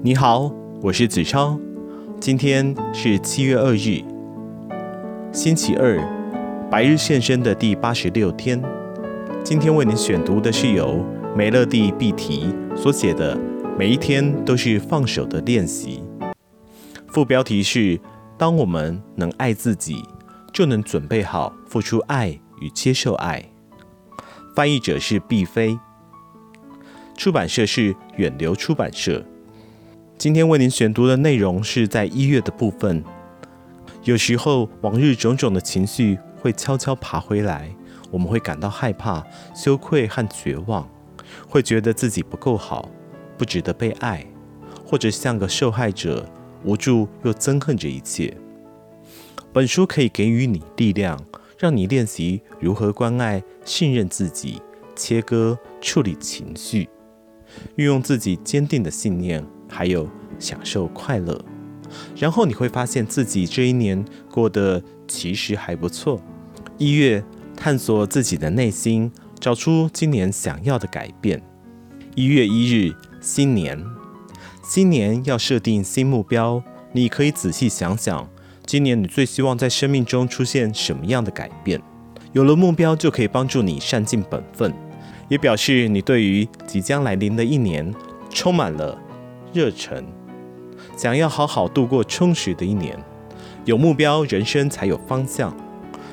你好，我是子超。今天是七月二日，星期二，白日现身的第八十六天。今天为您选读的是由梅乐蒂毕提所写的《每一天都是放手的练习》。副标题是：当我们能爱自己，就能准备好付出爱与接受爱。翻译者是毕飞，出版社是远流出版社。今天为您选读的内容是在一月的部分。有时候，往日种种的情绪会悄悄爬回来，我们会感到害怕、羞愧和绝望，会觉得自己不够好，不值得被爱，或者像个受害者，无助又憎恨着一切。本书可以给予你力量，让你练习如何关爱、信任自己，切割、处理情绪，运用自己坚定的信念。还有享受快乐，然后你会发现自己这一年过得其实还不错。一月，探索自己的内心，找出今年想要的改变。一月一日，新年，新年要设定新目标。你可以仔细想想，今年你最希望在生命中出现什么样的改变？有了目标，就可以帮助你善尽本分，也表示你对于即将来临的一年充满了。热忱，想要好好度过充实的一年，有目标，人生才有方向。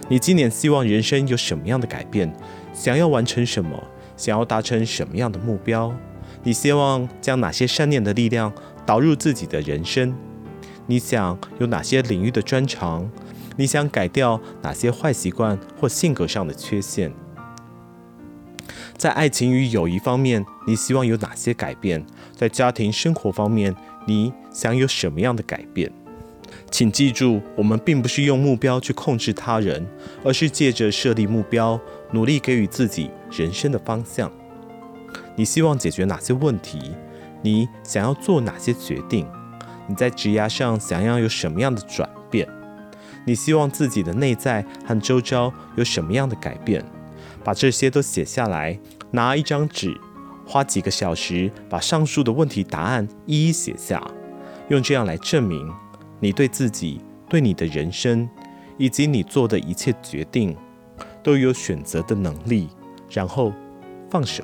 你今年希望人生有什么样的改变？想要完成什么？想要达成什么样的目标？你希望将哪些善念的力量导入自己的人生？你想有哪些领域的专长？你想改掉哪些坏习惯或性格上的缺陷？在爱情与友谊方面，你希望有哪些改变？在家庭生活方面，你想有什么样的改变？请记住，我们并不是用目标去控制他人，而是借着设立目标，努力给予自己人生的方向。你希望解决哪些问题？你想要做哪些决定？你在职涯上想要有什么样的转变？你希望自己的内在和周遭有什么样的改变？把这些都写下来，拿一张纸，花几个小时把上述的问题答案一一写下，用这样来证明你对自己、对你的人生以及你做的一切决定都有选择的能力，然后放手。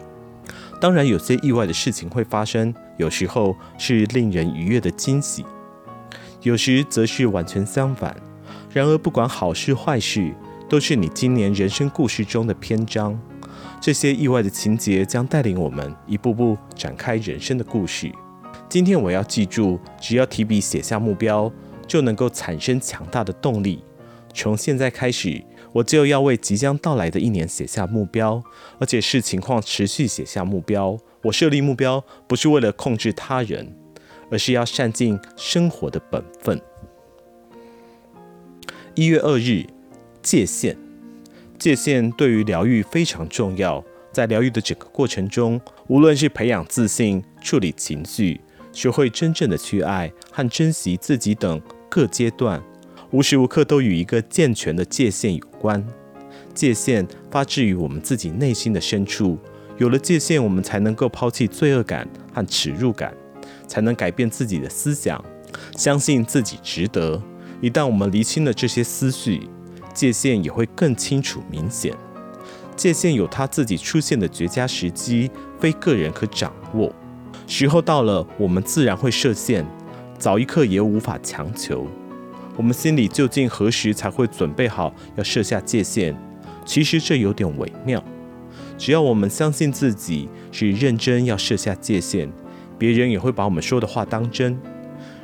当然，有些意外的事情会发生，有时候是令人愉悦的惊喜，有时则是完全相反。然而，不管好事坏事，都是你今年人生故事中的篇章，这些意外的情节将带领我们一步步展开人生的故事。今天我要记住，只要提笔写下目标，就能够产生强大的动力。从现在开始，我就要为即将到来的一年写下目标，而且视情况持续写下目标。我设立目标不是为了控制他人，而是要善尽生活的本分。一月二日。界限，界限对于疗愈非常重要。在疗愈的整个过程中，无论是培养自信、处理情绪、学会真正的去爱和珍惜自己等各阶段，无时无刻都与一个健全的界限有关。界限发自于我们自己内心的深处，有了界限，我们才能够抛弃罪恶感和耻辱感，才能改变自己的思想，相信自己值得。一旦我们厘清了这些思绪，界限也会更清楚明显，界限有它自己出现的绝佳时机，非个人可掌握。时候到了，我们自然会设限，早一刻也无法强求。我们心里究竟何时才会准备好要设下界限？其实这有点微妙。只要我们相信自己是认真要设下界限，别人也会把我们说的话当真。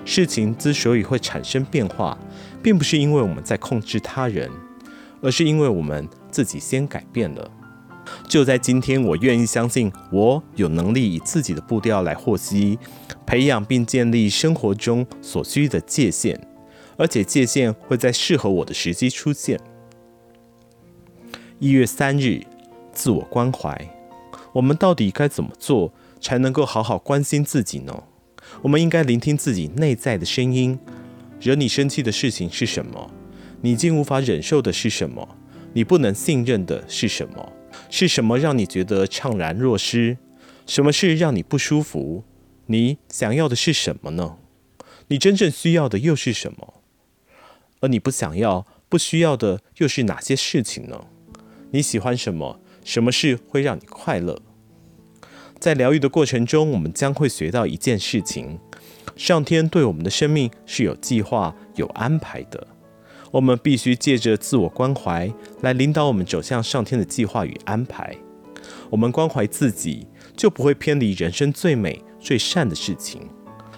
事情之所以会产生变化，并不是因为我们在控制他人，而是因为我们自己先改变了。就在今天，我愿意相信，我有能力以自己的步调来获悉、培养并建立生活中所需的界限，而且界限会在适合我的时机出现。一月三日，自我关怀，我们到底该怎么做才能够好好关心自己呢？我们应该聆听自己内在的声音。惹你生气的事情是什么？你竟无法忍受的是什么？你不能信任的是什么？是什么让你觉得怅然若失？什么事让你不舒服？你想要的是什么呢？你真正需要的又是什么？而你不想要、不需要的又是哪些事情呢？你喜欢什么？什么事会让你快乐？在疗愈的过程中，我们将会学到一件事情：上天对我们的生命是有计划、有安排的。我们必须借着自我关怀来领导我们走向上天的计划与安排。我们关怀自己，就不会偏离人生最美、最善的事情，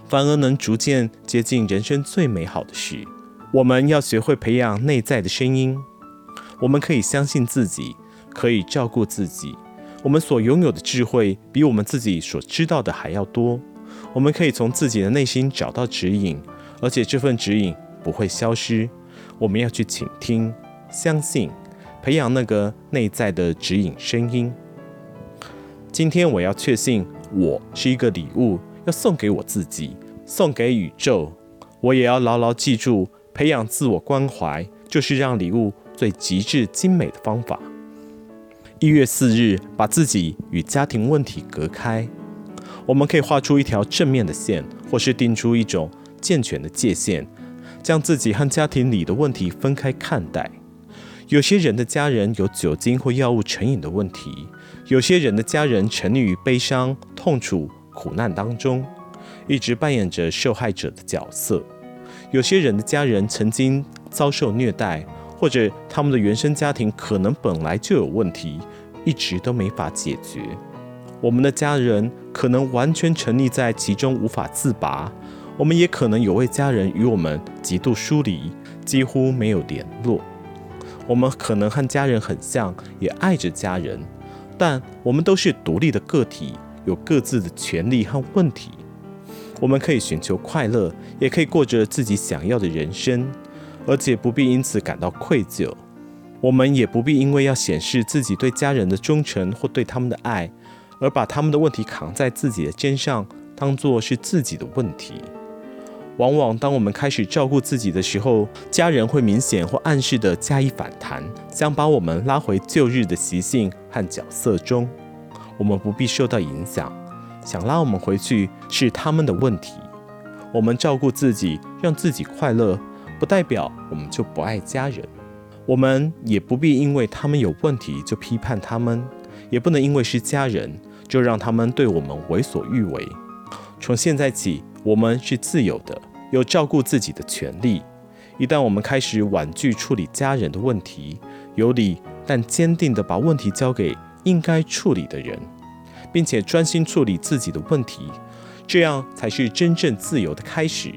反而能逐渐接近人生最美好的事。我们要学会培养内在的声音。我们可以相信自己，可以照顾自己。我们所拥有的智慧比我们自己所知道的还要多。我们可以从自己的内心找到指引，而且这份指引不会消失。我们要去倾听、相信，培养那个内在的指引声音。今天我要确信，我是一个礼物，要送给我自己，送给宇宙。我也要牢牢记住，培养自我关怀，就是让礼物最极致精美的方法。一月四日，把自己与家庭问题隔开。我们可以画出一条正面的线，或是定出一种健全的界限。将自己和家庭里的问题分开看待。有些人的家人有酒精或药物成瘾的问题，有些人的家人沉溺于悲伤、痛楚、苦难当中，一直扮演着受害者的角色。有些人的家人曾经遭受虐待，或者他们的原生家庭可能本来就有问题，一直都没法解决。我们的家人可能完全沉溺在其中，无法自拔。我们也可能有位家人与我们极度疏离，几乎没有联络。我们可能和家人很像，也爱着家人，但我们都是独立的个体，有各自的权利和问题。我们可以寻求快乐，也可以过着自己想要的人生，而且不必因此感到愧疚。我们也不必因为要显示自己对家人的忠诚或对他们的爱，而把他们的问题扛在自己的肩上，当作是自己的问题。往往当我们开始照顾自己的时候，家人会明显或暗示的加以反弹，想把我们拉回旧日的习性和角色中。我们不必受到影响，想拉我们回去是他们的问题。我们照顾自己，让自己快乐，不代表我们就不爱家人。我们也不必因为他们有问题就批判他们，也不能因为是家人就让他们对我们为所欲为。从现在起，我们是自由的。有照顾自己的权利。一旦我们开始婉拒处理家人的问题，有理但坚定地把问题交给应该处理的人，并且专心处理自己的问题，这样才是真正自由的开始。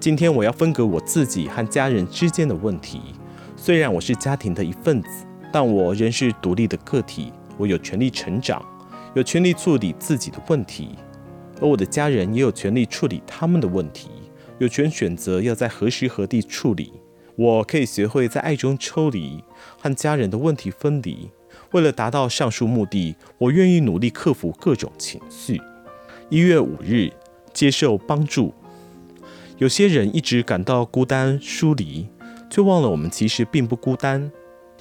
今天我要分隔我自己和家人之间的问题。虽然我是家庭的一份子，但我仍是独立的个体。我有权利成长，有权利处理自己的问题，而我的家人也有权利处理他们的问题。有权选择要在何时何地处理。我可以学会在爱中抽离，和家人的问题分离。为了达到上述目的，我愿意努力克服各种情绪。一月五日，接受帮助。有些人一直感到孤单疏离，却忘了我们其实并不孤单。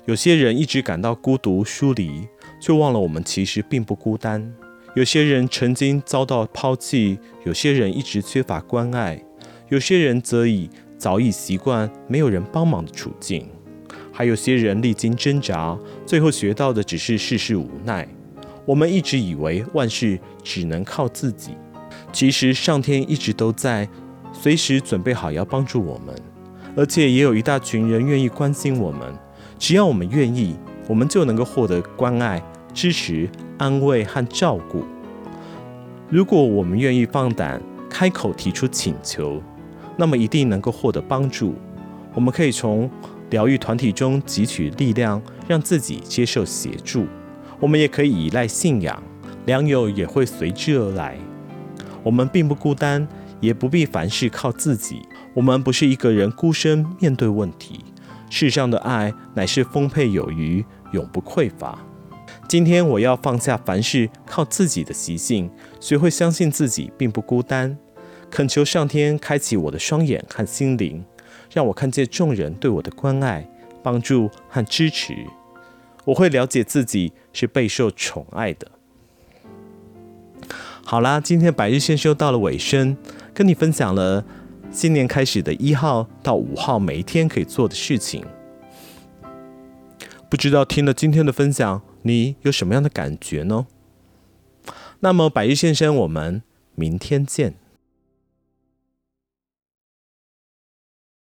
有些人一直感到孤独疏离，却忘了我们其实并不孤单。有些人曾经遭到抛弃，有些人一直缺乏关爱。有些人则已早已习惯没有人帮忙的处境，还有些人历经挣扎，最后学到的只是世事无奈。我们一直以为万事只能靠自己，其实上天一直都在，随时准备好要帮助我们，而且也有一大群人愿意关心我们。只要我们愿意，我们就能够获得关爱、支持、安慰和照顾。如果我们愿意放胆开口提出请求，那么一定能够获得帮助。我们可以从疗愈团体中汲取力量，让自己接受协助。我们也可以依赖信仰，良友也会随之而来。我们并不孤单，也不必凡事靠自己。我们不是一个人孤身面对问题。世上的爱乃是丰沛有余，永不匮乏。今天我要放下凡事靠自己的习性，学会相信自己并不孤单。恳求上天开启我的双眼和心灵，让我看见众人对我的关爱、帮助和支持。我会了解自己是备受宠爱的。好啦，今天百日线修到了尾声，跟你分享了新年开始的一号到五号每一天可以做的事情。不知道听了今天的分享，你有什么样的感觉呢？那么百日线生，我们明天见。